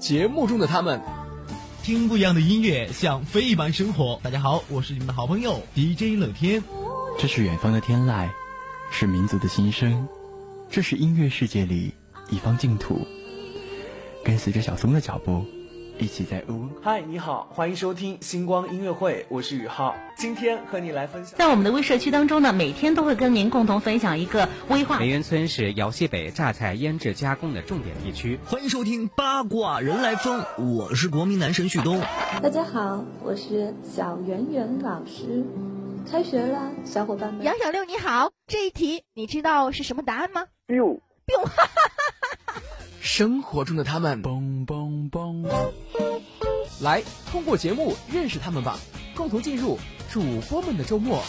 节目中的他们，听不一样的音乐，像飞一般生活。大家好，我是你们的好朋友 DJ 乐天。这是远方的天籁，是民族的心声，这是音乐世界里一方净土。跟随着小松的脚步。一起在屋。嗨，你好，欢迎收听星光音乐会，我是宇浩，今天和你来分享。在我们的微社区当中呢，每天都会跟您共同分享一个微化。梅园村是姚西北榨菜腌制加工的重点地区。欢迎收听八卦人来疯，我是国民男神旭东。大家好，我是小圆圆老师。开学了，小伙伴们。杨小六你好，这一题你知道是什么答案吗？biu biu。生活中的他们！来，通过节目认识他们吧，共同进入主播们的周末。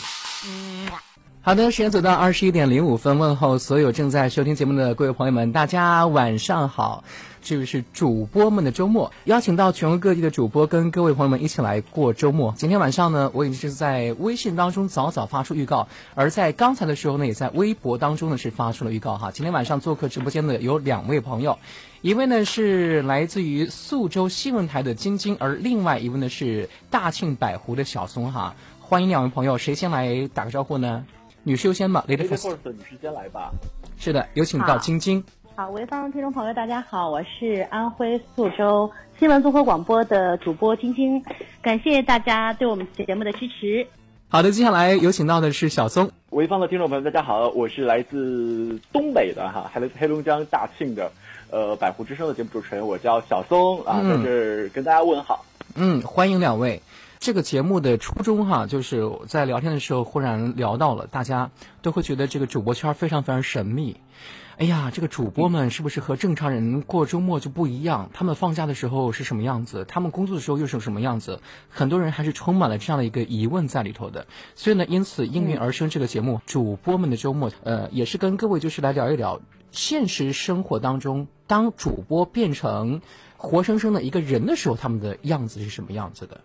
好的，时间走到二十一点零五分，问候所有正在收听节目的各位朋友们，大家晚上好。这个是主播们的周末，邀请到全国各地的主播跟各位朋友们一起来过周末。今天晚上呢，我已经是在微信当中早早发出预告，而在刚才的时候呢，也在微博当中呢是发出了预告哈。今天晚上做客直播间的有两位朋友，一位呢是来自于宿州新闻台的晶晶，而另外一位呢是大庆百湖的小松哈。欢迎两位朋友，谁先来打个招呼呢？女士优先吧，Lady First，女士先来吧。是的，有请到晶晶。好，潍坊的听众朋友，大家好，我是安徽宿州新闻综合广播的主播晶晶，感谢大家对我们节目的支持。好的，接下来有请到的是小松。潍坊的听众朋友，大家好，我是来自东北的哈，来自黑龙江大庆的，呃，百湖之声的节目主持人，我叫小松啊，在这儿跟大家问好。嗯，欢迎两位。这个节目的初衷哈，就是在聊天的时候忽然聊到了，大家都会觉得这个主播圈非常非常神秘。哎呀，这个主播们是不是和正常人过周末就不一样？他们放假的时候是什么样子？他们工作的时候又是什么样子？很多人还是充满了这样的一个疑问在里头的。所以呢，因此应运而生这个节目《主播们的周末》，呃，也是跟各位就是来聊一聊现实生活当中，当主播变成活生生的一个人的时候，他们的样子是什么样子的。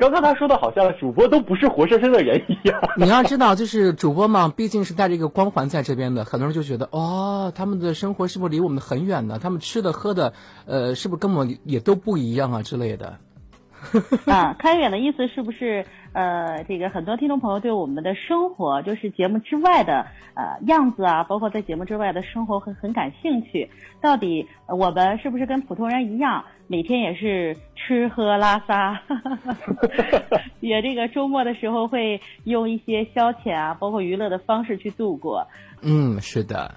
刚刚他说的好像主播都不是活生生的人一样。你要知道，就是主播嘛，毕竟是带着一个光环在这边的，很多人就觉得，哦，他们的生活是不是离我们很远呢？他们吃的喝的，呃，是不是跟我们也都不一样啊之类的？啊，开远的意思是不是？呃，这个很多听众朋友对我们的生活，就是节目之外的呃样子啊，包括在节目之外的生活很很感兴趣。到底我们是不是跟普通人一样，每天也是吃喝拉撒，也这个周末的时候会用一些消遣啊，包括娱乐的方式去度过？嗯，是的。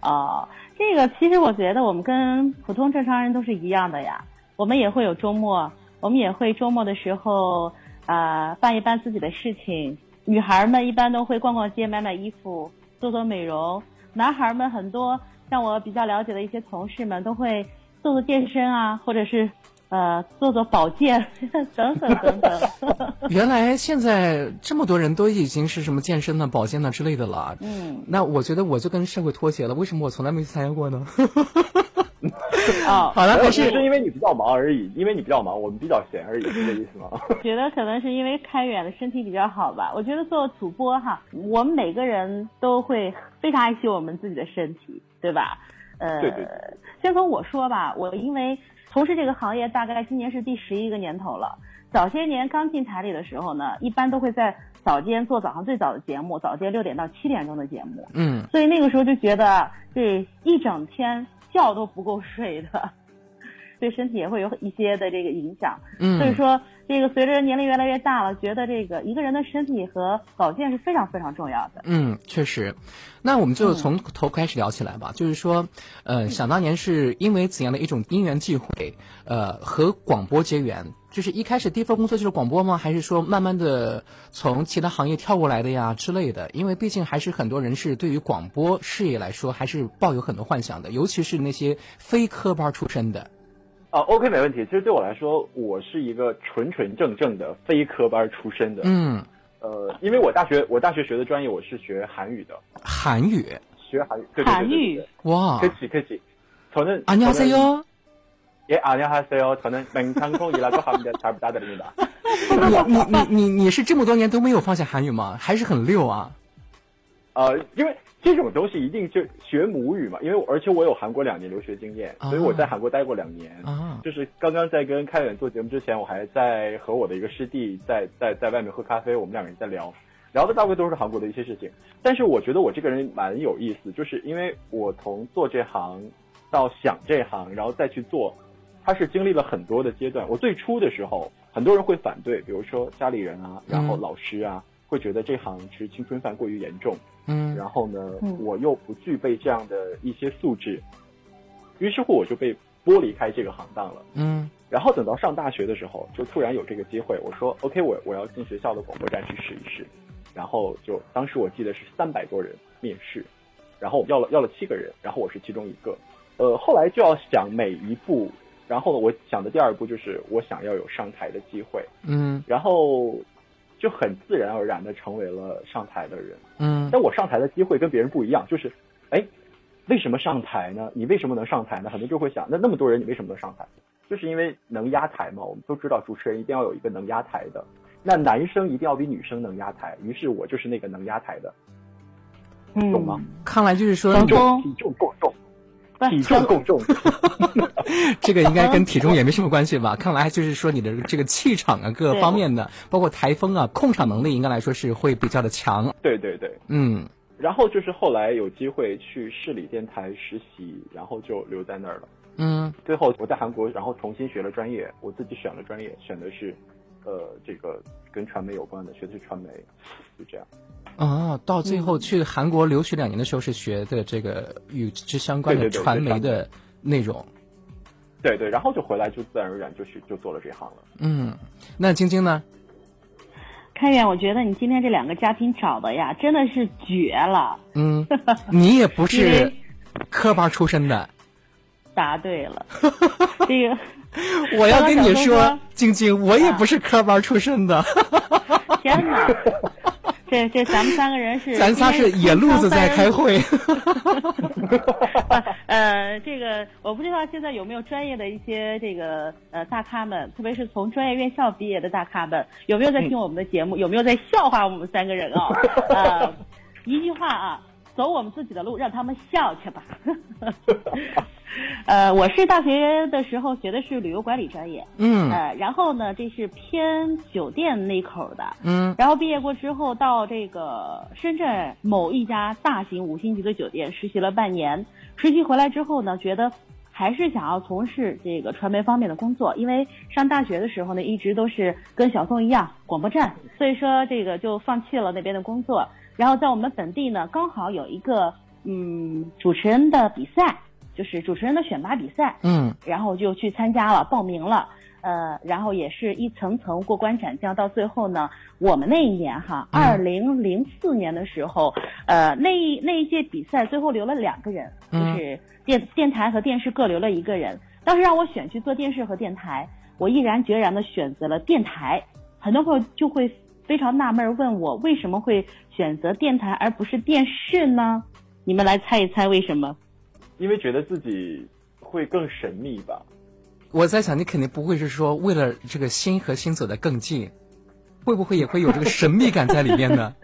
哦，这个其实我觉得我们跟普通正常人都是一样的呀，我们也会有周末，我们也会周末的时候。啊，办一办自己的事情。女孩们一般都会逛逛街、买买衣服、做做美容。男孩们很多，像我比较了解的一些同事们，都会做做健身啊，或者是呃做做保健等等等等。原来现在这么多人都已经是什么健身呢、保健呢之类的了。嗯，那我觉得我就跟社会脱节了。为什么我从来没去参加过呢？啊，好了，可是是因为你比较忙而已，因为你比较忙，我们比较闲而已，是这意思吗？觉得可能是因为开远的身体比较好吧。我觉得做主播哈，我们每个人都会非常爱惜我们自己的身体，对吧？呃，对对。先从我说吧，我因为从事这个行业大概今年是第十一个年头了。早些年刚进台里的时候呢，一般都会在早间做早上最早的节目，早间六点到七点钟的节目。嗯。所以那个时候就觉得这一整天。觉都不够睡的，对身体也会有一些的这个影响。嗯，所以说这个随着年龄越来越大了，觉得这个一个人的身体和保健是非常非常重要的。嗯，确实。那我们就从头开始聊起来吧。就是说，呃，想当年是因为怎样的一种因缘际会，呃，和广播结缘。就是一开始第一份工作就是广播吗？还是说慢慢的从其他行业跳过来的呀之类的？因为毕竟还是很多人是对于广播事业来说还是抱有很多幻想的，尤其是那些非科班出身的。啊，OK，没问题。其实对我来说，我是一个纯纯正正的非科班出身的。嗯。呃，因为我大学我大学学的专业我是学韩语的。韩语。学韩语。韩语。哇。客气客气。저는 안녕하세 요。 也안녕하세요저는맹창콩이라고합니다잘부탁드립니다你你你你你是这么多年都没有放下韩语吗？还是很溜啊？ 呃，因为这种东西一定就学母语嘛，因为而且我有韩国两年留学经验，所以我在韩国待过两年。啊，就是刚刚在跟开远做节目之前，我还在和我的一个师弟在在在外面喝咖啡，我们两个人在聊，聊的大概都是韩国的一些事情。但是我觉得我这个人蛮有意思，就是因为我从做这行到想这行，然后再去做，他是经历了很多的阶段。我最初的时候，很多人会反对，比如说家里人啊，然后老师啊。会觉得这行是青春饭过于严重，嗯，然后呢，我又不具备这样的一些素质，于是乎我就被剥离开这个行当了，嗯，然后等到上大学的时候，就突然有这个机会，我说 OK，我我要进学校的广播站去试一试，然后就当时我记得是三百多人面试，然后要了要了七个人，然后我是其中一个，呃，后来就要想每一步，然后我想的第二步就是我想要有上台的机会，嗯，然后。就很自然而然的成为了上台的人，嗯，但我上台的机会跟别人不一样，就是，哎，为什么上台呢？你为什么能上台呢？很多就会想，那那么多人，你为什么能上台？就是因为能压台嘛。我们都知道，主持人一定要有一个能压台的，那男生一定要比女生能压台。于是我就是那个能压台的，懂吗？看来就是说，体重体重过重。体重够重，这个应该跟体重也没什么关系吧？看来就是说你的这个气场啊，各方面的，包括台风啊，控场能力应该来说是会比较的强。对对对，嗯。然后就是后来有机会去市里电台实习，然后就留在那儿了。嗯。最后我在韩国，然后重新学了专业，我自己选了专业，选的是，呃，这个跟传媒有关的，学的是传媒，就这样。啊，到最后去韩国留学两年的时候，是学的这个与之相关的传媒的内容。对对，然后就回来，就自然而然就去就做了这行了。嗯，那晶晶呢？开远，我觉得你今天这两个嘉宾找的呀，真的是绝了。嗯，你也不是 科班出身的。答对了，这个 我要跟你说，晶晶，我也不是科班出身的。天哪！这这咱们三个人是，咱仨是野路子在开会。呃，这个我不知道现在有没有专业的一些这个呃大咖们，特别是从专业院校毕业的大咖们，有没有在听我们的节目？有没有在笑话我们三个人啊？呃，一句话啊，走我们自己的路，让他们笑去吧。呃，我是大学的时候学的是旅游管理专业，嗯，呃，然后呢，这是偏酒店那口的，嗯，然后毕业过之后到这个深圳某一家大型五星级的酒店实习了半年，实习回来之后呢，觉得还是想要从事这个传媒方面的工作，因为上大学的时候呢，一直都是跟小宋一样广播站，所以说这个就放弃了那边的工作，然后在我们本地呢，刚好有一个嗯主持人的比赛。就是主持人的选拔比赛，嗯，然后就去参加了，报名了，呃，然后也是一层层过关斩将，到最后呢，我们那一年哈，二零零四年的时候，呃，那一那一届比赛最后留了两个人，就是电电台和电视各留了一个人。当时让我选去做电视和电台，我毅然决然的选择了电台。很多朋友就会非常纳闷问我为什么会选择电台而不是电视呢？你们来猜一猜为什么？因为觉得自己会更神秘吧，我在想，你肯定不会是说为了这个心和心走得更近，会不会也会有这个神秘感在里面呢？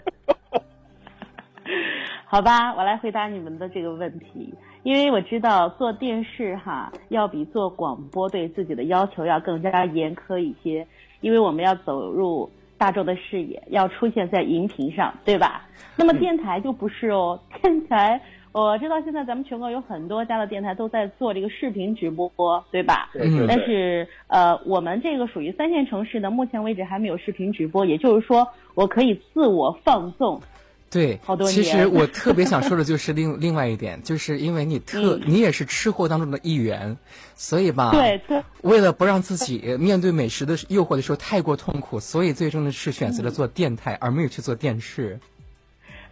好吧，我来回答你们的这个问题，因为我知道做电视哈，要比做广播对自己的要求要更加严苛一些，因为我们要走入大众的视野，要出现在荧屏上，对吧？那么电台就不是哦，电台。我知道现在咱们全国有很多家的电台都在做这个视频直播，对吧？对。但是呃，我们这个属于三线城市呢，目前为止还没有视频直播，也就是说，我可以自我放纵。对。好多年。其实我特别想说的就是另另外一点，就是因为你特你也是吃货当中的一员，所以吧。对对。为了不让自己面对美食的诱惑的时候太过痛苦，所以最终的是选择了做电台，而没有去做电视。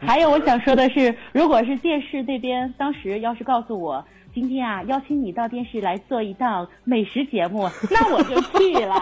还有我想说的是，如果是电视这边当时要是告诉我今天啊邀请你到电视来做一档美食节目，那我就去了。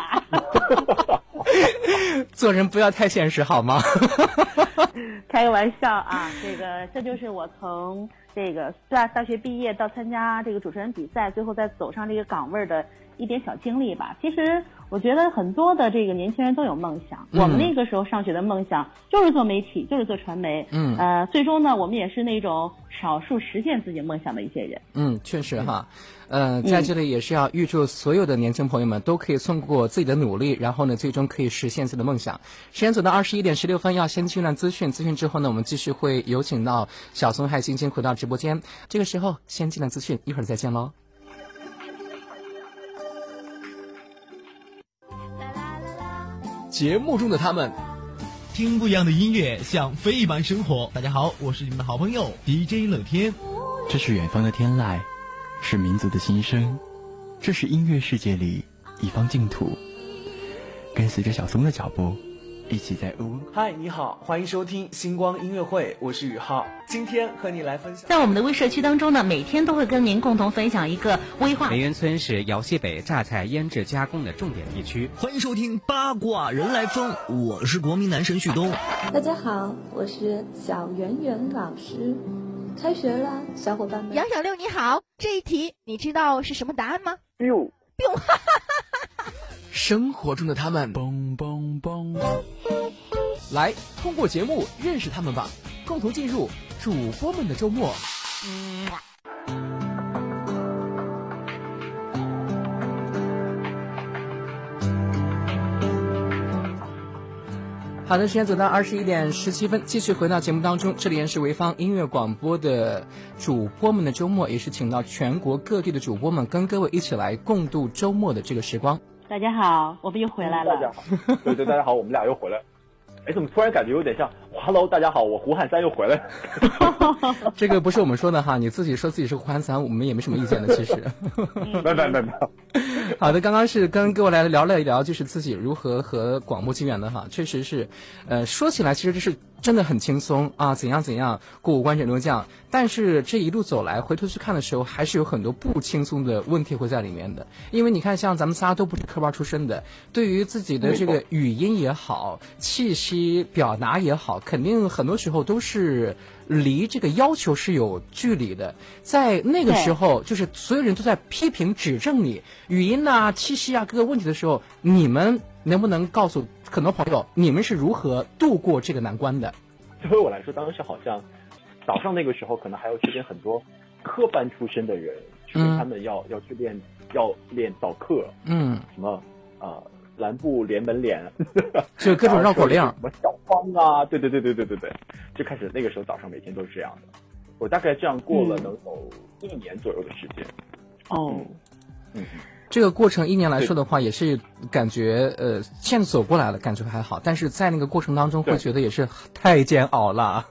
做人不要太现实好吗？开个玩笑啊，这个这就是我从这个大大学毕业到参加这个主持人比赛，最后再走上这个岗位的一点小经历吧。其实我觉得很多的这个年轻人都有梦想。我们那个时候上学的梦想就是做媒体，就是做传媒。嗯。呃，最终呢，我们也是那种少数实现自己梦想的一些人。嗯，确实哈。呃，在这里也是要预祝所有的年轻朋友们都可以通过自己的努力，然后呢，最终可以实现自己的梦想。时间走到二十一点十六分，要先进一段资讯。资讯之后呢，我们继续会有请到小松海星星回到直播间。这个时候先进段资讯，一会儿再见喽。节目中的他们，听不一样的音乐，像飞一般生活。大家好，我是你们的好朋友 DJ 乐天。这是远方的天籁。是民族的心声，这是音乐世界里一方净土。跟随着小松的脚步，一起在呜。嗨，你好，欢迎收听星光音乐会，我是宇浩，今天和你来分享。在我们的微社区当中呢，每天都会跟您共同分享一个微化。梅园村是姚西北榨菜腌制加工的重点地区。欢迎收听八卦人来疯，我是国民男神旭东。大家好，我是小圆圆老师。开学了，小伙伴们。杨小六你好，这一题你知道是什么答案吗？biu biu，生活中的他们。来，通过节目认识他们吧，共同进入主播们的周末。好的，时间走到二十一点十七分，继续回到节目当中。这里是潍坊音乐广播的主播们的周末，也是请到全国各地的主播们跟各位一起来共度周末的这个时光。大家好，我们又回来了。大家好，对对，大家好，我们俩又回来。哎，怎么突然感觉有点像？Hello，大家好，我胡汉三又回来了。这个不是我们说的哈，你自己说自己是胡汉三，我们也没什么意见的，其实。没没没没。好的，刚刚是跟各位来聊了一聊，就是自己如何和广播结缘的哈，确实是，呃，说起来其实这是。真的很轻松啊！怎样怎样过五关斩六将，但是这一路走来，回头去看的时候，还是有很多不轻松的问题会在里面的。因为你看，像咱们仨都不是科班出身的，对于自己的这个语音也好，气息表达也好，肯定很多时候都是离这个要求是有距离的。在那个时候，就是所有人都在批评指正你语音呐、气息啊各个问题的时候，你们能不能告诉？很多朋友，你们是如何度过这个难关的？对于我来说，当时好像早上那个时候，可能还要去跟很多科班出身的人，去跟他们要要去练，要练早课，嗯，什么呃蓝布连门帘，就各种绕口令，什么小芳啊，对对对对对对对，就开始那个时候早上每天都是这样的。我大概这样过了能有一年左右的时间。哦，嗯。这个过程一年来说的话，也是感觉呃，现在走过来了，感觉还好。但是在那个过程当中，会觉得也是太煎熬了。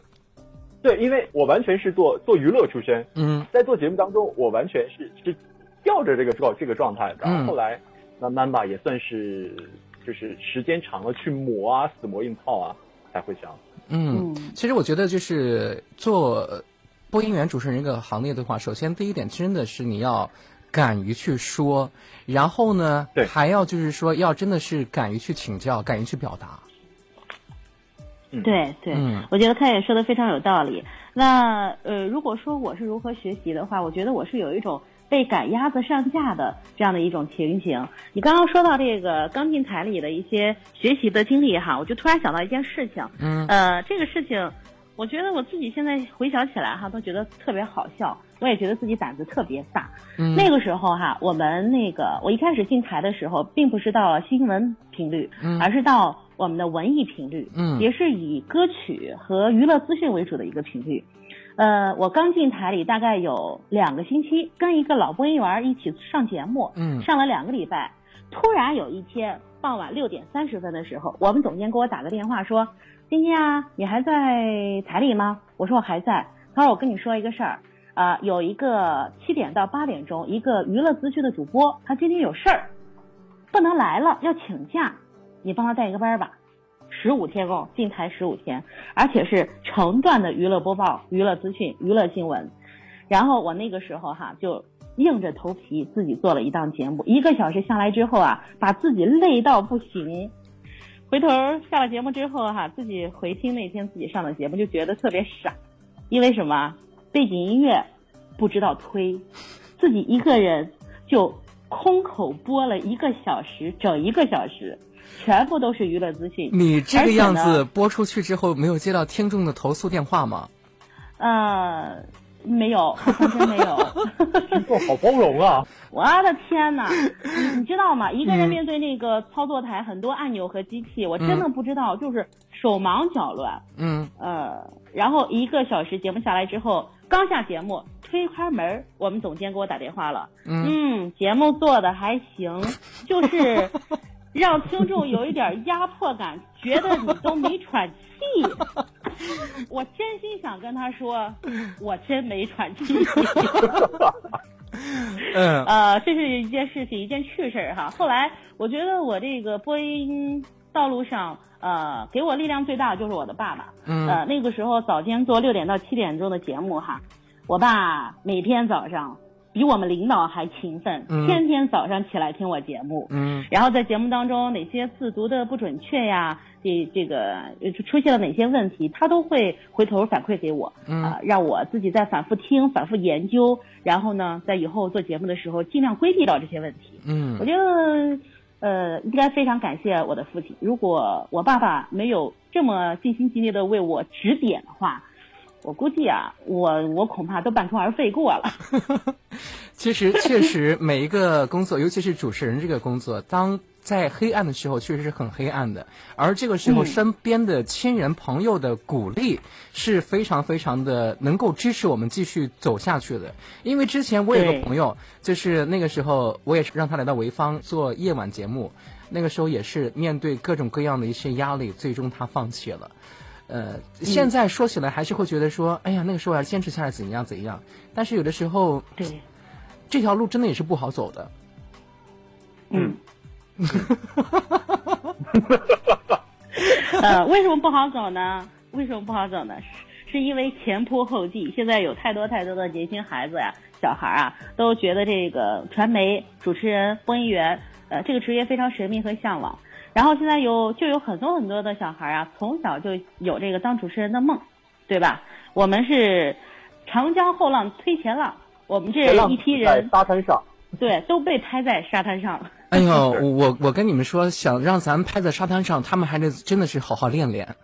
对，因为我完全是做做娱乐出身，嗯，在做节目当中，我完全是是吊着这个状这个状态。然后后来慢慢吧，也算是就是时间长了去磨啊，死磨硬泡啊，才会这样。嗯，其实我觉得就是做播音员、主持人这个行业的话，首先第一点真的是你要。敢于去说，然后呢，对，还要就是说，要真的是敢于去请教，敢于去表达。对对，我觉得他也说的非常有道理。那呃，如果说我是如何学习的话，我觉得我是有一种被赶鸭子上架的这样的一种情形。你刚刚说到这个刚进台里的一些学习的经历哈，我就突然想到一件事情。嗯，呃，这个事情，我觉得我自己现在回想起来哈，都觉得特别好笑。我也觉得自己胆子特别大。嗯，那个时候哈，我们那个我一开始进台的时候，并不是到新闻频率，嗯，而是到我们的文艺频率，嗯，也是以歌曲和娱乐资讯为主的一个频率。呃，我刚进台里大概有两个星期，跟一个老播音员一起上节目，嗯，上了两个礼拜。突然有一天傍晚六点三十分的时候，我们总监给我打个电话说：“晶晶啊，你还在台里吗？”我说：“我还在。”他说：“我跟你说一个事儿。”啊，有一个七点到八点钟，一个娱乐资讯的主播，他今天有事儿，不能来了，要请假，你帮他带一个班吧。十五天哦，进台十五天，而且是成段的娱乐播报、娱乐资讯、娱乐新闻。然后我那个时候哈，就硬着头皮自己做了一档节目，一个小时下来之后啊，把自己累到不行。回头下了节目之后哈，自己回听那天自己上的节目，就觉得特别傻，因为什么？背景音乐不知道推，自己一个人就空口播了一个小时，整一个小时，全部都是娱乐资讯。你这个样子播出去之后，没有接到听众的投诉电话吗？呃，没有，真没有。听众好包容啊！我的天哪，你知道吗？一个人面对那个操作台很多按钮和机器，我真的不知道，就是手忙脚乱。嗯。呃，然后一个小时节目下来之后，刚下节目。推开门，我们总监给我打电话了。嗯，节目做的还行，就是让听众有一点压迫感，觉得你都没喘气。我真心想跟他说，我真没喘气。嗯，呃，这是一件事情，一件趣事儿哈。后来我觉得我这个播音道路上，呃，给我力量最大的就是我的爸爸。嗯，呃，那个时候早间做六点到七点钟的节目哈。我爸每天早上比我们领导还勤奋，天天早上起来听我节目。嗯，然后在节目当中哪些字读的不准确呀，这这个出现了哪些问题，他都会回头反馈给我，啊，让我自己再反复听、反复研究，然后呢，在以后做节目的时候尽量规避到这些问题。嗯，我觉得，呃，应该非常感谢我的父亲。如果我爸爸没有这么尽心尽力的为我指点的话。我估计啊，我我恐怕都半途而废过了。其实，确实每一个工作，尤其是主持人这个工作，当在黑暗的时候，确实是很黑暗的。而这个时候，身边的亲人朋友的鼓励是非常非常的能够支持我们继续走下去的。因为之前我有个朋友，就是那个时候我也是让他来到潍坊做夜晚节目，那个时候也是面对各种各样的一些压力，最终他放弃了。呃，现在说起来还是会觉得说，哎呀，那个时候要坚持下来怎样怎样。但是有的时候，对，这条路真的也是不好走的。嗯。呃，为什么不好走呢？为什么不好走呢？是是因为前仆后继。现在有太多太多的年轻孩子呀、小孩啊，都觉得这个传媒主持人、播音员，呃，这个职业非常神秘和向往。然后现在有就有很多很多的小孩啊，从小就有这个当主持人的梦，对吧？我们是长江后浪推前浪，我们这一批人沙滩上，对，都被拍在沙滩上了。哎呦，我我跟你们说，想让咱们拍在沙滩上，他们还得真的是好好练练。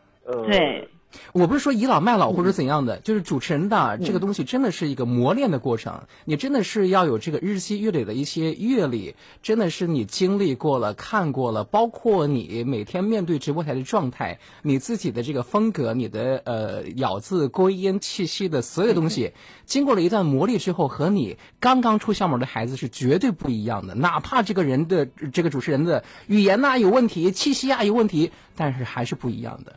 对。我不是说倚老卖老或者怎样的，就是主持人的这个东西真的是一个磨练的过程。你真的是要有这个日积月累的一些阅历，真的是你经历过了、看过了，包括你每天面对直播台的状态，你自己的这个风格、你的呃咬字、归音、气息的所有东西，经过了一段磨砺之后，和你刚刚出校门的孩子是绝对不一样的。哪怕这个人的这个主持人的语言呐有问题，气息啊有问题，但是还是不一样的。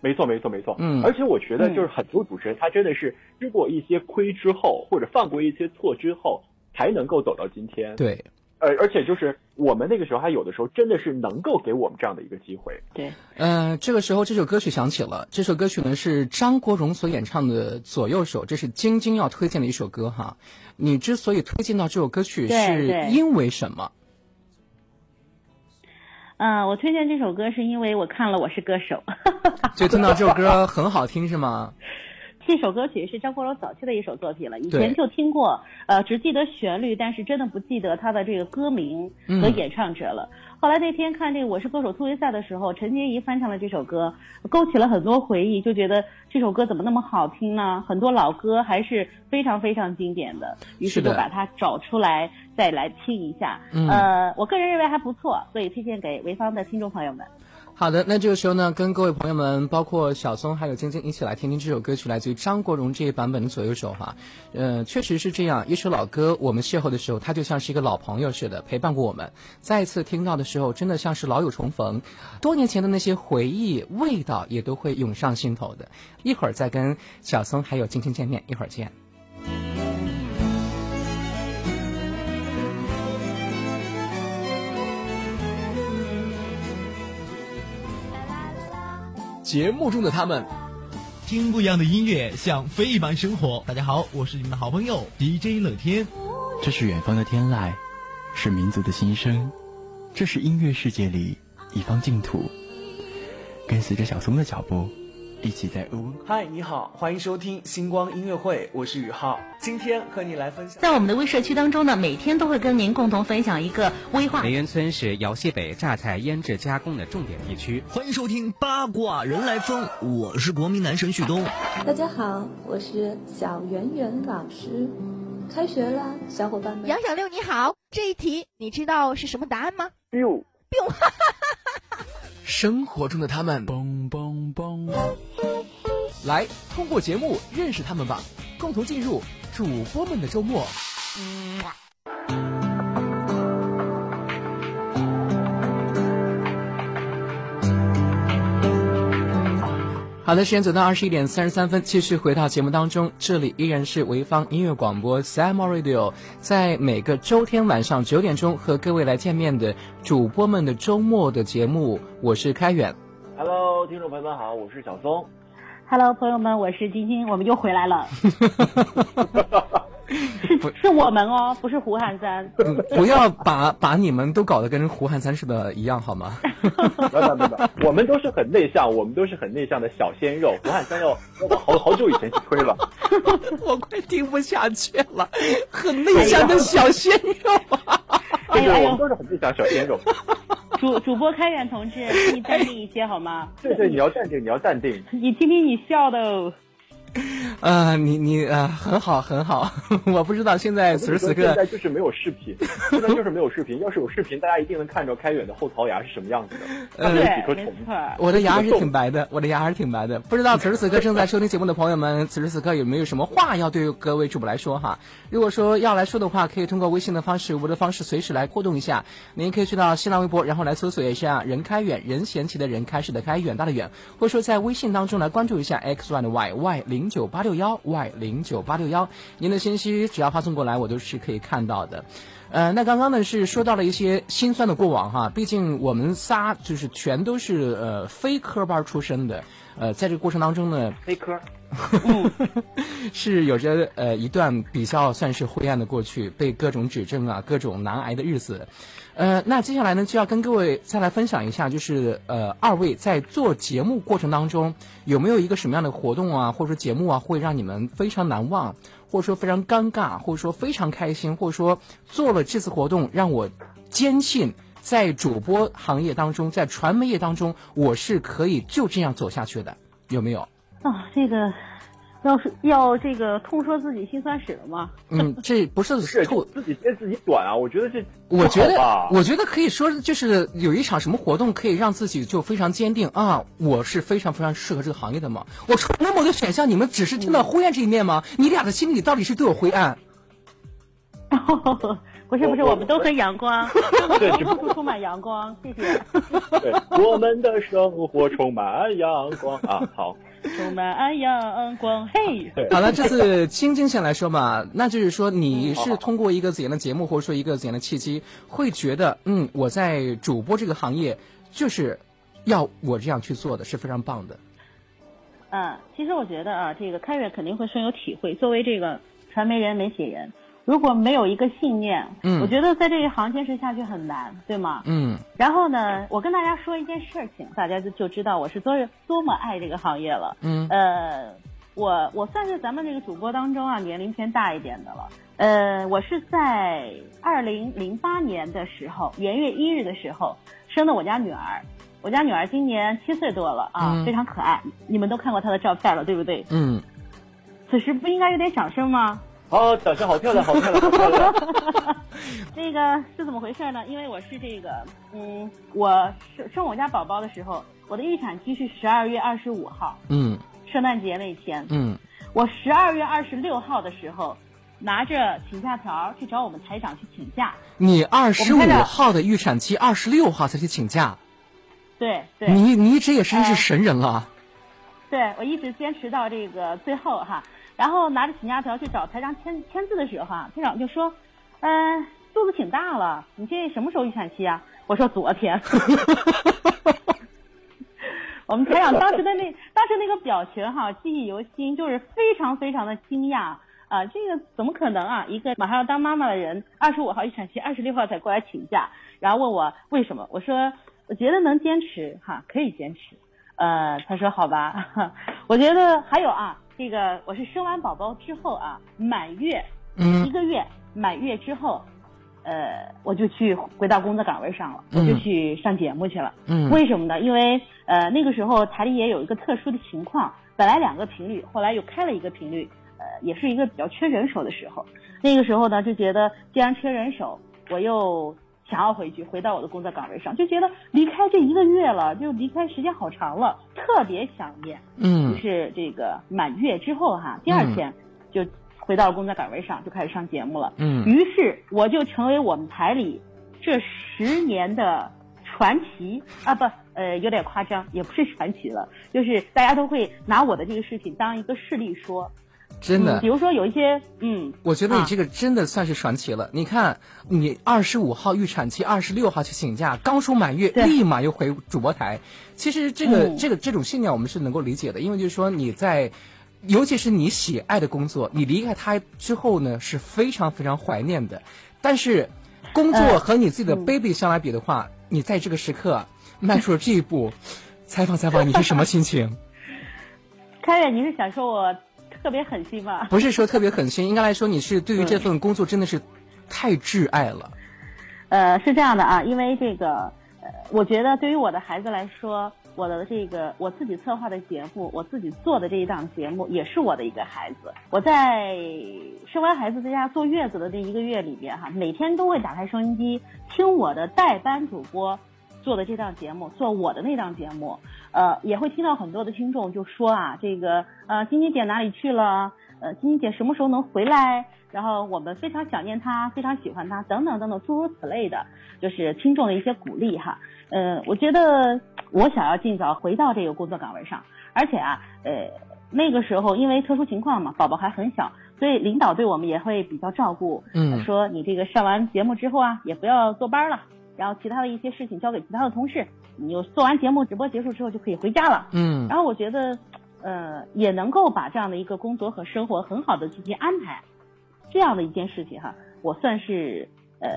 没错，没错，没错。嗯，而且我觉得，就是很多主持人，他真的是吃过一些亏之后，或者犯过一些错之后，才能够走到今天。对，呃，而且就是我们那个时候，还有的时候真的是能够给我们这样的一个机会。对，嗯，这个时候这首歌曲响起了，这首歌曲呢是张国荣所演唱的《左右手》，这是晶晶要推荐的一首歌哈。你之所以推荐到这首歌曲，是因为什么？嗯，我推荐这首歌是因为我看了《我是歌手》，就听到这首歌很好听是吗？这首歌曲是张国荣早期的一首作品了，以前就听过，呃，只记得旋律，但是真的不记得他的这个歌名和演唱者了。后来那天看这个《我是歌手》突围赛的时候，陈洁仪翻唱了这首歌，勾起了很多回忆，就觉得这首歌怎么那么好听呢？很多老歌还是非常非常经典的，于是就把它找出来再来听一下。呃，我个人认为还不错，所以推荐给潍坊的听众朋友们。好的，那这个时候呢，跟各位朋友们，包括小松还有晶晶一起来听听这首歌曲，来自于张国荣这一版本的左右手哈。呃，确实是这样，一首老歌，我们邂逅的时候，它就像是一个老朋友似的，陪伴过我们。再一次听到的时候，真的像是老友重逢，多年前的那些回忆味道也都会涌上心头的。一会儿再跟小松还有晶晶见面，一会儿见。节目中的他们，听不一样的音乐，像飞一般生活。大家好，我是你们的好朋友 DJ 乐天。这是远方的天籁，是民族的心声，这是音乐世界里一方净土。跟随着小松的脚步，一起在乌。嗨，你好，欢迎收听星光音乐会，我是宇浩，今天和你来分享。在我们的微社区当中呢，每天都会跟您共同分享一个微话。梅园村是姚西北榨菜腌制加工的重点地区。欢迎收听八卦人来疯，我是国民男神旭东。大家好，我是小圆圆老师。开学了，小伙伴们。杨小六你好，这一题你知道是什么答案吗？biu biu。生活中的他们！来，通过节目认识他们吧，共同进入主播们的周末。好的，时间走到二十一点三十三分，继续回到节目当中。这里依然是潍坊音乐广播 Sam Radio，在每个周天晚上九点钟和各位来见面的主播们的周末的节目，我是开远。Hello，听众朋友们好，我是小松。Hello，朋友们，我是晶晶，我们又回来了。是是我们哦，不是胡汉三。不要把把你们都搞得跟胡汉三似的一样好吗？不不不，我们都是很内向，我们都是很内向的小鲜肉。胡汉三要要往好好久以前去推了。我快听不下去了，很内向的小鲜肉。哎呦，我们都是很内向小鲜肉。主主播开远同志，你淡定一些好吗？对对，你要淡定，你要淡定。你听听你笑的。呃，你你呃很好很好，我不知道现在此时此刻现在就是没有视频，现在就是没有视频。要是有视频，大家一定能看着开远的后槽牙是什么样子的。呃，没错，我的牙还是挺白的，我的牙还是挺白的。不知道此时此刻正在收听节目的朋友们，此时此刻有没有什么话要对各位主播来说哈？如果说要来说的话，可以通过微信的方式、我的方式随时来互动一下。您可以去到新浪微博，然后来搜索一下“任开远”，任贤齐的人，开始的开，远大的远，或者说在微信当中来关注一下 x one 的 y y 零九八六幺。y 零九八六幺，您的信息只要发送过来，我都是可以看到的。呃，那刚刚呢是说到了一些心酸的过往哈，毕竟我们仨就是全都是呃非科班出身的，呃，在这个过程当中呢，非科，是有着呃一段比较算是灰暗的过去，被各种指正啊，各种难挨的日子。呃，那接下来呢，就要跟各位再来分享一下，就是呃，二位在做节目过程当中，有没有一个什么样的活动啊，或者说节目啊，会让你们非常难忘，或者说非常尴尬，或者说非常开心，或者说做了这次活动让我坚信，在主播行业当中，在传媒业当中，我是可以就这样走下去的，有没有？啊，这个。要是要这个痛说自己心酸史了吗？嗯，这不是是痛自己揭自己短啊！我觉得这，我觉得，我觉得可以说就是有一场什么活动可以让自己就非常坚定啊！我是非常非常适合这个行业的嘛！我出那么多选项，你们只是听到灰暗这一面吗？你俩的心里到底是都有灰暗？不是不是，我们都很阳光，对，处处充满阳光，谢谢。对，我们的生活充满阳光啊！好。充满阳光，嘿！好了，这次晶晶先来说嘛。那就是说，你是通过一个怎样的节目，或者说一个怎样的契机，会觉得，嗯，我在主播这个行业，就是要我这样去做的是非常棒的。嗯，其实我觉得啊，这个开远肯定会深有体会。作为这个传媒人、媒体人。如果没有一个信念，嗯，我觉得在这一行坚持下去很难，对吗？嗯。然后呢，我跟大家说一件事情，大家就就知道我是多多么爱这个行业了。嗯。呃，我我算是咱们这个主播当中啊年龄偏大一点的了。呃，我是在二零零八年的时候元月一日的时候生的我家女儿，我家女儿今年七岁多了啊，非常可爱。你们都看过她的照片了，对不对？嗯。此时不应该有点掌声吗？哦，长相好漂亮，好漂亮，好漂亮！那个是怎么回事呢？因为我是这个，嗯，我生生我家宝宝的时候，我的预产期是十二月二十五号，嗯，圣诞节那天，嗯，我十二月二十六号的时候，拿着请假条去找我们台长去请假。你二十五号的预产期，二十六号才去请假？对对。你你一直也真是神人了。对，我一直坚持到这个最后哈。然后拿着请假条去找台长签签字的时候啊，台长就说：“嗯，肚子挺大了，你这什么时候预产期啊？”我说：“昨天。”我们台长当时的那当时那个表情哈，记忆犹新，就是非常非常的惊讶啊！这个怎么可能啊？一个马上要当妈妈的人，二十五号预产期，二十六号才过来请假，然后问我为什么？我说：“我觉得能坚持哈，可以坚持。”呃，他说好吧。我觉得还有啊，这个我是生完宝宝之后啊，满月，嗯，一个月满月之后，呃，我就去回到工作岗位上了，我就去上节目去了。嗯，为什么呢？因为呃那个时候台里也有一个特殊的情况，本来两个频率，后来又开了一个频率，呃，也是一个比较缺人手的时候。那个时候呢，就觉得既然缺人手，我又。想要回去，回到我的工作岗位上，就觉得离开这一个月了，就离开时间好长了，特别想念。嗯，就是这个满月之后哈，第二天就回到了工作岗位上，就开始上节目了。嗯，于是我就成为我们台里这十年的传奇啊，不，呃，有点夸张，也不是传奇了，就是大家都会拿我的这个事情当一个事例说。真的，比如说有一些，嗯，我觉得你这个真的算是传奇了。你看，你二十五号预产期，二十六号去请假，刚出满月，立马又回主播台。其实这个这个这种信念我们是能够理解的，因为就是说你在，尤其是你喜爱的工作，你离开它之后呢是非常非常怀念的。但是，工作和你自己的 baby 相来比的话，你在这个时刻迈出了这一步，采访采访你是什么心情？开远，你是想说我？特别狠心吧？不是说特别狠心，应该来说你是对于这份工作真的是太挚爱了。呃，是这样的啊，因为这个，呃，我觉得对于我的孩子来说，我的这个我自己策划的节目，我自己做的这一档节目，也是我的一个孩子。我在生完孩子在家坐月子的这一个月里边，哈，每天都会打开收音机听我的代班主播。做的这档节目，做我的那档节目，呃，也会听到很多的听众就说啊，这个呃，晶晶姐哪里去了？呃，晶晶姐什么时候能回来？然后我们非常想念她，非常喜欢她，等等等等，诸如此类的，就是听众的一些鼓励哈。呃，我觉得我想要尽早回到这个工作岗位上，而且啊，呃，那个时候因为特殊情况嘛，宝宝还很小，所以领导对我们也会比较照顾，嗯，说你这个上完节目之后啊，也不要坐班了。然后其他的一些事情交给其他的同事，你就做完节目直播结束之后就可以回家了。嗯，然后我觉得，呃，也能够把这样的一个工作和生活很好的进行安排，这样的一件事情哈，我算是呃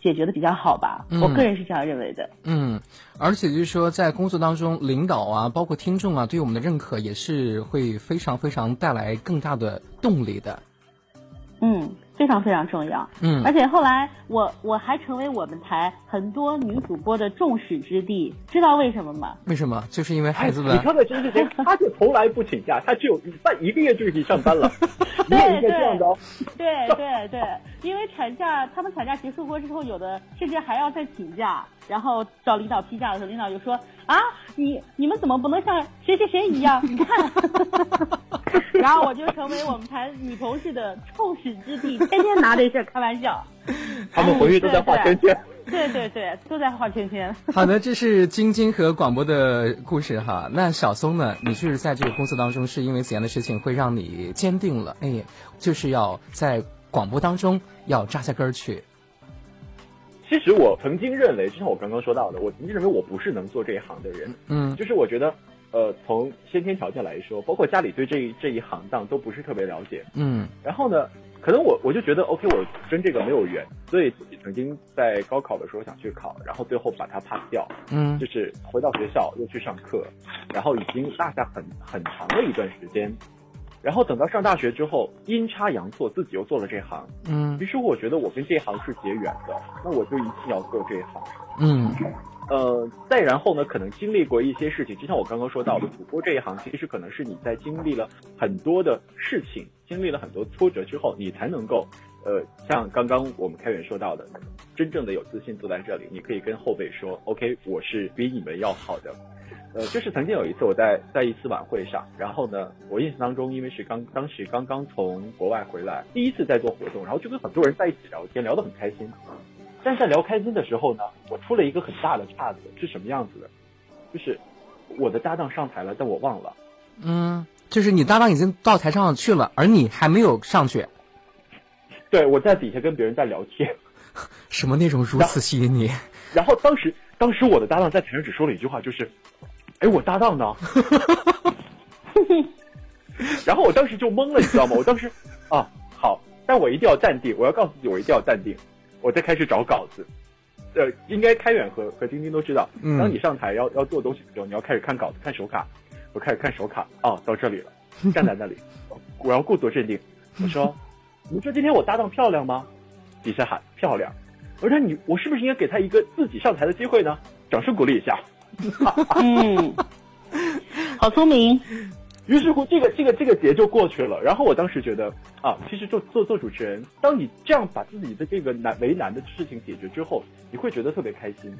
解决的比较好吧。我个人是这样认为的。嗯，而且就是说，在工作当中，领导啊，包括听众啊，对我们的认可也是会非常非常带来更大的动力的。嗯。非常非常重要，嗯，而且后来我我还成为我们台很多女主播的众矢之的，知道为什么吗？为什么？就是因为孩子们。你看看真是谁？他就从来不请假，他只有半一个月就可以上班了。你也应该这样的哦。对对对，因为产假，他们产假结束过之后，有的甚至还要再请假，然后找领导批假的时候，领导就说啊，你你们怎么不能像谁谁谁一样？你看。然后我就成为我们台女同事的众矢之地，天天拿这事开玩笑。他们回去都在画圈圈。对对对，都在画圈圈。好的，这是晶晶和广播的故事哈。那小松呢？你是在这个工作当中，是因为怎样的事情会让你坚定了？哎，就是要在广播当中要扎下根儿去。其实我曾经认为，就像我刚刚说到的，我曾经认为我不是能做这一行的人。嗯，就是我觉得。呃，从先天条件来说，包括家里对这这一行当都不是特别了解。嗯，然后呢，可能我我就觉得，OK，我跟这个没有缘，所以自己曾经在高考的时候想去考，然后最后把它 pass 掉。嗯，就是回到学校又去上课，然后已经落下很很长的一段时间，然后等到上大学之后，阴差阳错自己又做了这行。嗯，于是我觉得我跟这行是结缘的，那我就一定要做这一行。嗯。呃，再然后呢，可能经历过一些事情，就像我刚刚说到的，主播这一行其实可能是你在经历了很多的事情，经历了很多挫折之后，你才能够，呃，像刚刚我们开源说到的，真正的有自信坐在这里，你可以跟后辈说，OK，我是比你们要好的。呃，就是曾经有一次我在在一次晚会上，然后呢，我印象当中，因为是刚当时刚刚从国外回来，第一次在做活动，然后就跟很多人在一起聊天，聊得很开心。但是在聊开心的时候呢，我出了一个很大的岔子，是什么样子的？就是我的搭档上台了，但我忘了。嗯，就是你搭档已经到台上去了，而你还没有上去。对，我在底下跟别人在聊天。什么内容如此吸引你？然后当时，当时我的搭档在台上只说了一句话，就是：“哎，我搭档呢？” 然后我当时就懵了，你知道吗？我当时啊，好，但我一定要淡定，我要告诉自己，我一定要淡定。我再开始找稿子，呃，应该开远和和丁丁都知道，当你上台要要做东西的时候，你要开始看稿子、看手卡。我开始看手卡，哦，到这里了，站在那里，我要故作镇定。我说：“你说今天我搭档漂亮吗？”底下喊漂亮。我说：“你我是不是应该给他一个自己上台的机会呢？”掌声鼓励一下。嗯，好聪明。于是乎，这个这个这个节就过去了。然后我当时觉得啊，其实做做做主持人，当你这样把自己的这个难为难的事情解决之后，你会觉得特别开心。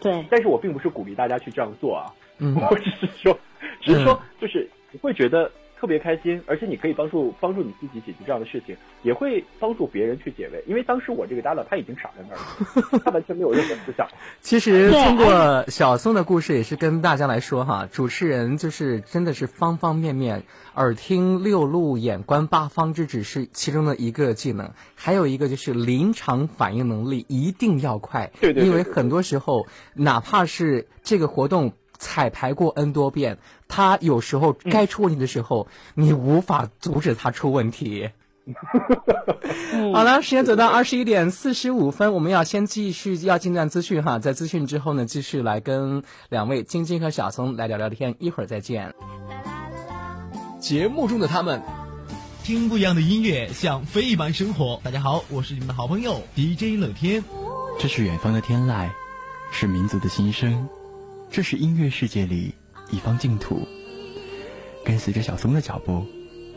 对。但是我并不是鼓励大家去这样做啊。嗯。我只是说，只是说，就是你会觉得。特别开心，而且你可以帮助帮助你自己解决这样的事情，也会帮助别人去解围。因为当时我这个搭档他已经傻在那儿了，他完全没有任何思想。其实通过小宋的故事，也是跟大家来说哈，主持人就是真的是方方面面，耳听六路，眼观八方，这只是其中的一个技能，还有一个就是临场反应能力一定要快。对对。因为很多时候，哪怕是这个活动。彩排过 N 多遍，他有时候该出问题的时候，你无法阻止他出问题。好了，时间走到二十一点四十五分，我们要先继续要进段资讯哈，在资讯之后呢，继续来跟两位晶晶和小松来聊聊天，一会儿再见。节目中的他们，听不一样的音乐，像飞一般生活。大家好，我是你们的好朋友 DJ 乐天。这是远方的天籁，是民族的心声。这是音乐世界里一方净土，跟随着小松的脚步，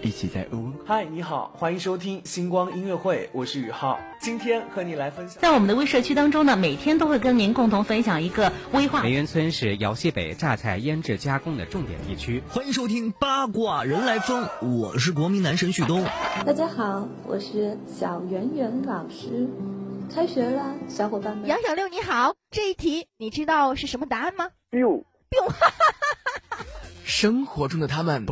一起在呜。嗨，你好，欢迎收听星光音乐会，我是宇浩，今天和你来分享。在我们的微社区当中呢，每天都会跟您共同分享一个微化。梅园村是姚西北榨菜腌制加工的重点地区。欢迎收听八卦人来疯，我是国民男神旭东。大家好，我是小圆圆老师。开学了，小伙伴们。杨小六你好，这一题你知道是什么答案吗？biu biu，生活中的他们。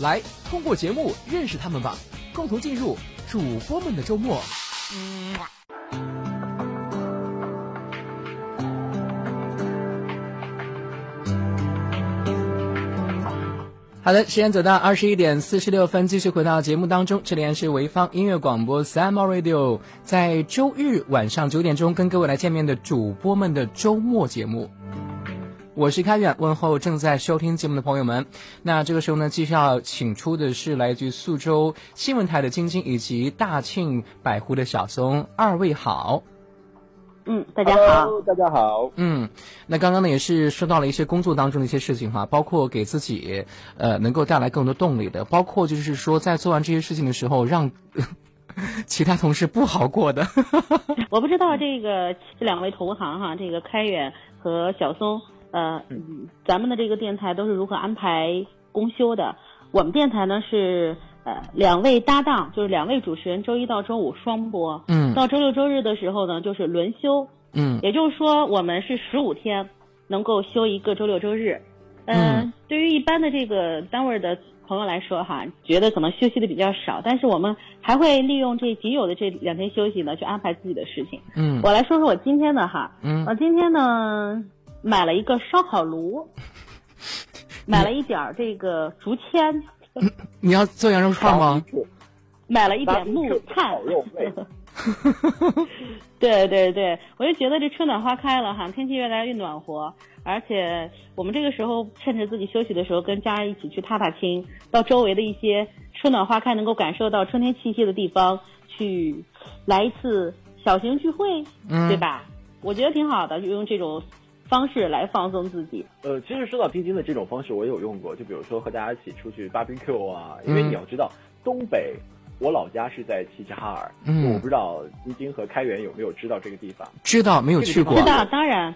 来，通过节目认识他们吧，共同进入主播们的周末。好的，时间走到二十一点四十六分，继续回到节目当中。这里是潍坊音乐广播 Summer Radio，在周日晚上九点钟跟各位来见面的主播们的周末节目。我是开远，问候正在收听节目的朋友们。那这个时候呢，继续要请出的是来自苏州新闻台的晶晶以及大庆百湖的小松，二位好。嗯，大家好，大家好。嗯，那刚刚呢也是说到了一些工作当中的一些事情哈，包括给自己呃能够带来更多动力的，包括就是说在做完这些事情的时候，让 其他同事不好过的。我不知道这个这两位同行哈，这个开远和小松，呃，咱们的这个电台都是如何安排公休的？我们电台呢是。两位搭档就是两位主持人，周一到周五双播，嗯，到周六周日的时候呢，就是轮休，嗯，也就是说我们是十五天能够休一个周六周日，嗯，对于一般的这个单位的朋友来说哈，觉得可能休息的比较少，但是我们还会利用这仅有的这两天休息呢，去安排自己的事情，嗯，我来说说我今天的哈，嗯，我今天呢买了一个烧烤炉，买了一点儿这个竹签。你要做羊肉串吗？买了一点木炭。对对对，我就觉得这春暖花开了哈，天气越来越暖和，而且我们这个时候趁着自己休息的时候，跟家人一起去踏踏青，到周围的一些春暖花开、能够感受到春天气息的地方去来一次小型聚会，对吧？我觉得挺好的，就用这种。方式来放松自己。呃，其实说到冰晶的这种方式，我也有用过。就比如说和大家一起出去 barbecue 啊，因为你要知道，东北，我老家是在齐齐哈尔。嗯。我不知道冰晶和开元有没有知道这个地方？知道，没有去过。知道，当然。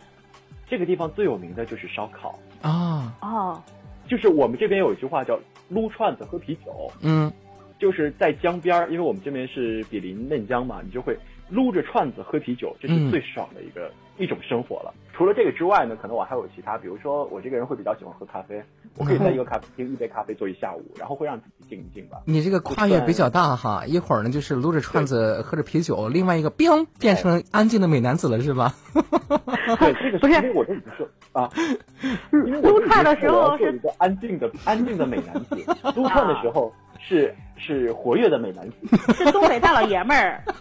这个地方最有名的就是烧烤啊。哦。就是我们这边有一句话叫“撸串子喝啤酒”。嗯。就是在江边儿，因为我们这边是比邻嫩江嘛，你就会撸着串子喝啤酒，这是最爽的一个。一种生活了。除了这个之外呢，可能我还有其他，比如说我这个人会比较喜欢喝咖啡，我可以在一个咖啡厅一杯咖啡坐一下午，然后会让自己静一静吧。你这个跨越比较大哈，一会儿呢就是撸着串子喝着啤酒，另外一个冰变成安静的美男子了是吧？对，这个不是因为我这 不是啊，撸串的时候是一个安静的安静的美男子，撸串的时候是是活跃的美男子，是东北大老爷们儿。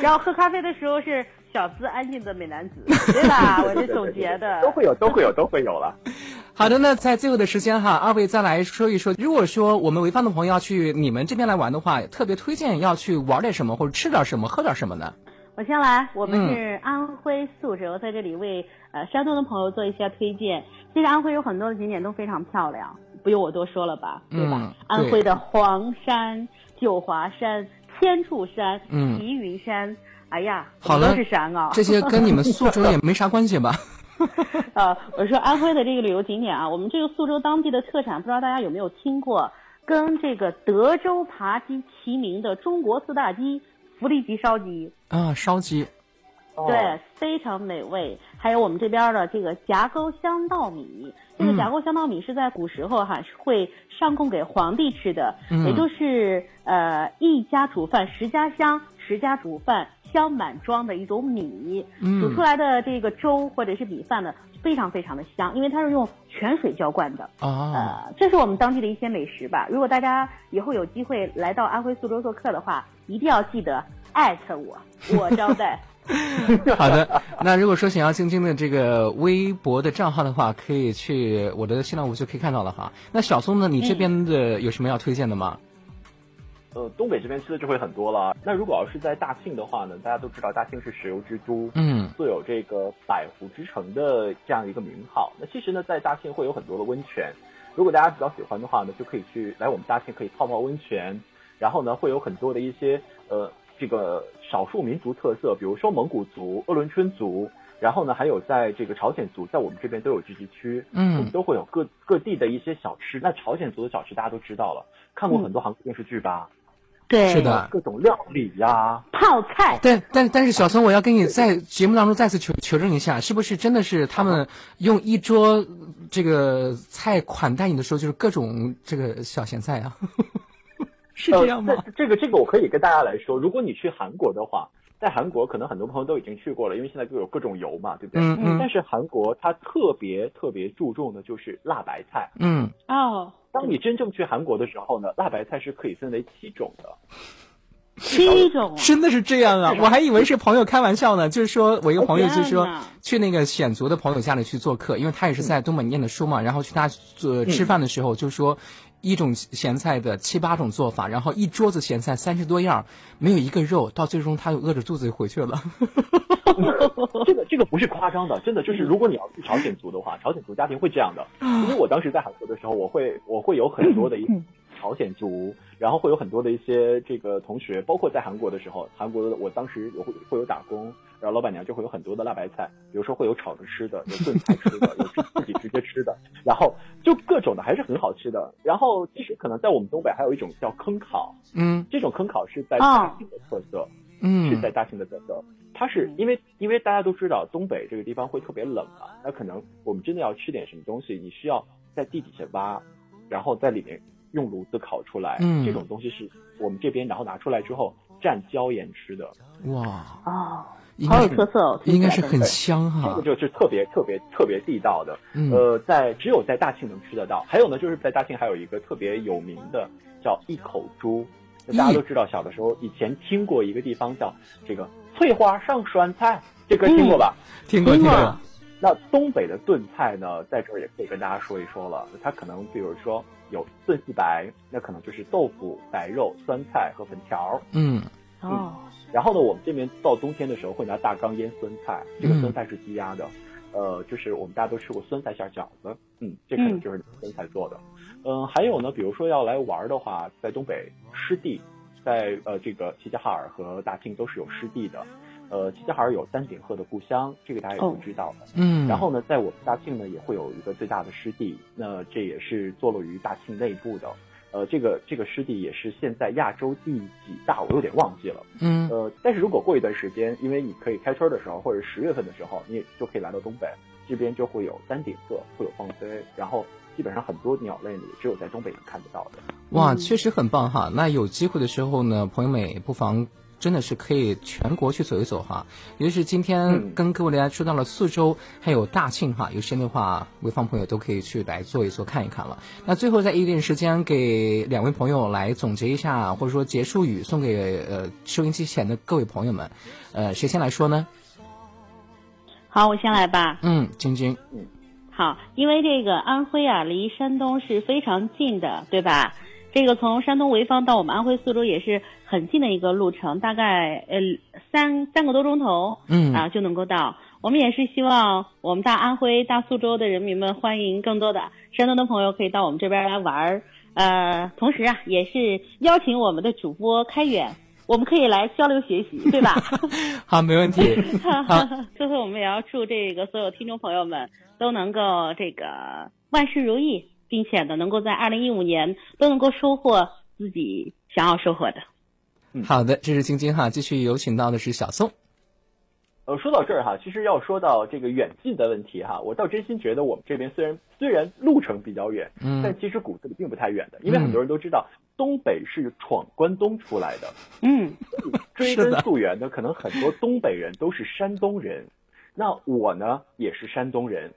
然后喝咖啡的时候是小资安静的美男子，对吧？我是总结的，都会有，都会有，都会有了。好的，那在最后的时间哈，二位再来说一说，如果说我们潍坊的朋友要去你们这边来玩的话，特别推荐要去玩点什么，或者吃点什么，喝点什么呢？我先来，我们是安徽宿州，在这里为呃山东的朋友做一些推荐。其实安徽有很多的景点都非常漂亮，不用我多说了吧，对吧？安徽的黄山、九华山、天柱山、齐云山，哎呀，好了，都是山啊，这些跟你们宿州也没啥关系吧？呃，我说安徽的这个旅游景点啊，我们这个宿州当地的特产，不知道大家有没有听过，跟这个德州扒鸡齐名的中国四大鸡——福利鸡烧鸡。啊，烧鸡，对，非常美味。还有我们这边的这个夹沟香稻米，这个夹沟香稻米是在古时候哈是会上供给皇帝吃的，也就是呃一家煮饭十家香，十家煮饭。香满庄的一种米，煮出来的这个粥或者是米饭呢，非常非常的香，因为它是用泉水浇灌的。啊，呃，这是我们当地的一些美食吧。如果大家以后有机会来到安徽宿州做客的话，一定要记得艾特我，我招待。好的，那如果说想要晶晶的这个微博的账号的话，可以去我的新浪微博就可以看到了哈。那小松呢，你这边的有什么要推荐的吗？呃，东北这边吃的就会很多了。那如果要是在大庆的话呢，大家都知道大庆是石油之都，嗯，素有这个百湖之城的这样一个名号。那其实呢，在大庆会有很多的温泉，如果大家比较喜欢的话呢，就可以去来我们大庆可以泡泡温泉。然后呢，会有很多的一些呃这个少数民族特色，比如说蒙古族、鄂伦春族，然后呢还有在这个朝鲜族，在我们这边都有聚集区，嗯，我们都会有各各地的一些小吃。那朝鲜族的小吃大家都知道了，看过很多韩国电视剧吧？对，是的，各种料理呀，泡菜。但，但但是小松，我要跟你在节目当中再次求求证一下，是不是真的是他们用一桌这个菜款待你的时候，就是各种这个小咸菜啊？是这样吗？这个这个我可以跟大家来说，如果你去韩国的话，在韩国可能很多朋友都已经去过了，因为现在都有各种油嘛，对不对？嗯嗯。但是韩国它特别特别注重的就是辣白菜。嗯。哦。当你真正去韩国的时候呢，辣白菜是可以分为七种的，七种，真的是这样啊！我还以为是朋友开玩笑呢，就是说我一个朋友就是说去那个选族的朋友家里去做客，因为他也是在东北念的书嘛，然后去他做吃饭的时候就说一种咸菜的七八种做法，然后一桌子咸菜三十多样，没有一个肉，到最终他又饿着肚子就回去了。这个这个不是夸张的，真的就是如果你要去朝鲜族的话，朝鲜族家庭会这样的。因为我当时在韩国的时候，我会我会有很多的一朝鲜族，然后会有很多的一些这个同学，包括在韩国的时候，韩国的我当时有会会有打工，然后老板娘就会有很多的辣白菜，比如说会有炒着吃的，有炖菜吃的，有自己直接吃的，然后的还是很好吃的。然后其实可能在我们东北还有一种叫坑烤，嗯，这种坑烤是在大庆的特色，嗯，是在大庆的特色。它是因为因为大家都知道东北这个地方会特别冷啊，那可能我们真的要吃点什么东西，你需要在地底下挖，然后在里面用炉子烤出来，嗯，这种东西是我们这边然后拿出来之后蘸椒盐吃的。哇。哦，好有特色哦，应该是很香哈。这个就是特别特别特别地道的，嗯、呃，在只有在大庆能吃得到。还有呢，就是在大庆还有一个特别有名的叫一口猪，大家都知道，小的时候以前听过一个地方叫这个。翠花上酸菜，这歌听过吧？听过，听过。那东北的炖菜呢，在这儿也可以跟大家说一说了。它可能比如说有炖细白，那可能就是豆腐、白肉、酸菜和粉条。嗯，哦。然后呢，我们这边到冬天的时候会拿大缸腌酸菜，这个酸菜是积压的。呃，就是我们大家都吃过酸菜馅饺子，嗯，这可能就是酸菜做的。嗯，还有呢，比如说要来玩的话，在东北湿地。在呃，这个齐齐哈尔和大庆都是有湿地的，呃，齐齐哈尔有丹顶鹤的故乡，这个大家也都知道的。嗯。然后呢，在我们大庆呢，也会有一个最大的湿地，那这也是坐落于大庆内部的。呃，这个这个湿地也是现在亚洲第几大，我有点忘记了。嗯。呃，但是如果过一段时间，因为你可以开春的时候，或者十月份的时候，你也就可以来到东北这边，就会有丹顶鹤，会有放飞，然后。基本上很多鸟类呢，也只有在东北能看得到的。哇，确实很棒哈！那有机会的时候呢，朋友们不妨真的是可以全国去走一走哈。尤其是今天跟各位大家说到了宿州，还有大庆哈，有时间的话，潍坊朋友都可以去来坐一坐看一看了。那最后在一定时间给两位朋友来总结一下，或者说结束语送给呃收音机前的各位朋友们，呃，谁先来说呢？好，我先来吧。嗯，晶晶。嗯，好，因为这个安徽啊，离山东是非常近的，对吧？这个从山东潍坊到我们安徽宿州也是很近的一个路程，大概呃三三个多钟头，嗯啊就能够到。我们也是希望我们大安徽、大苏州的人民们欢迎更多的山东的朋友可以到我们这边来玩儿，呃，同时啊也是邀请我们的主播开远。我们可以来交流学习，对吧？好，没问题。好，最后我们也要祝这个所有听众朋友们都能够这个万事如意，并且呢，能够在二零一五年都能够收获自己想要收获的。好的，这是晶晶哈，继续有请到的是小宋。呃，说到这儿哈，其实要说到这个远近的问题哈，我倒真心觉得我们这边虽然虽然路程比较远，嗯，但其实骨子里并不太远的，因为很多人都知道东北是闯关东出来的，嗯，追根溯源呢，可能很多东北人都是山东人，那我呢也是山东人，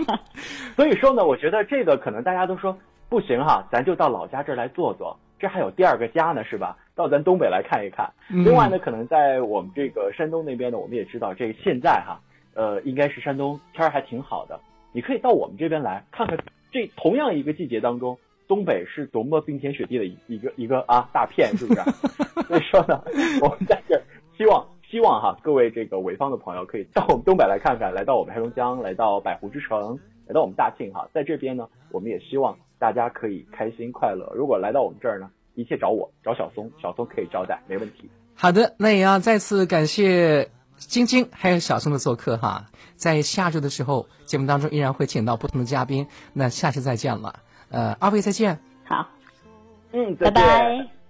所以说呢，我觉得这个可能大家都说不行哈，咱就到老家这儿来坐坐。这还有第二个家呢，是吧？到咱东北来看一看。另外呢，可能在我们这个山东那边呢，我们也知道这个现在哈，呃，应该是山东天儿还挺好的。你可以到我们这边来看看，这同样一个季节当中，东北是多么冰天雪地的一一个一个啊大片，是不是？所以说呢，我们在这希望希望哈，各位这个潍坊的朋友可以到我们东北来看看，来到我们黑龙江，来到百湖之城，来到我们大庆哈，在这边呢，我们也希望。大家可以开心快乐。如果来到我们这儿呢，一切找我，找小松，小松可以招待，没问题。好的，那也要再次感谢晶晶还有小松的做客哈。在下周的时候，节目当中依然会请到不同的嘉宾。那下期再见了，呃，二位再见。好，嗯，拜拜。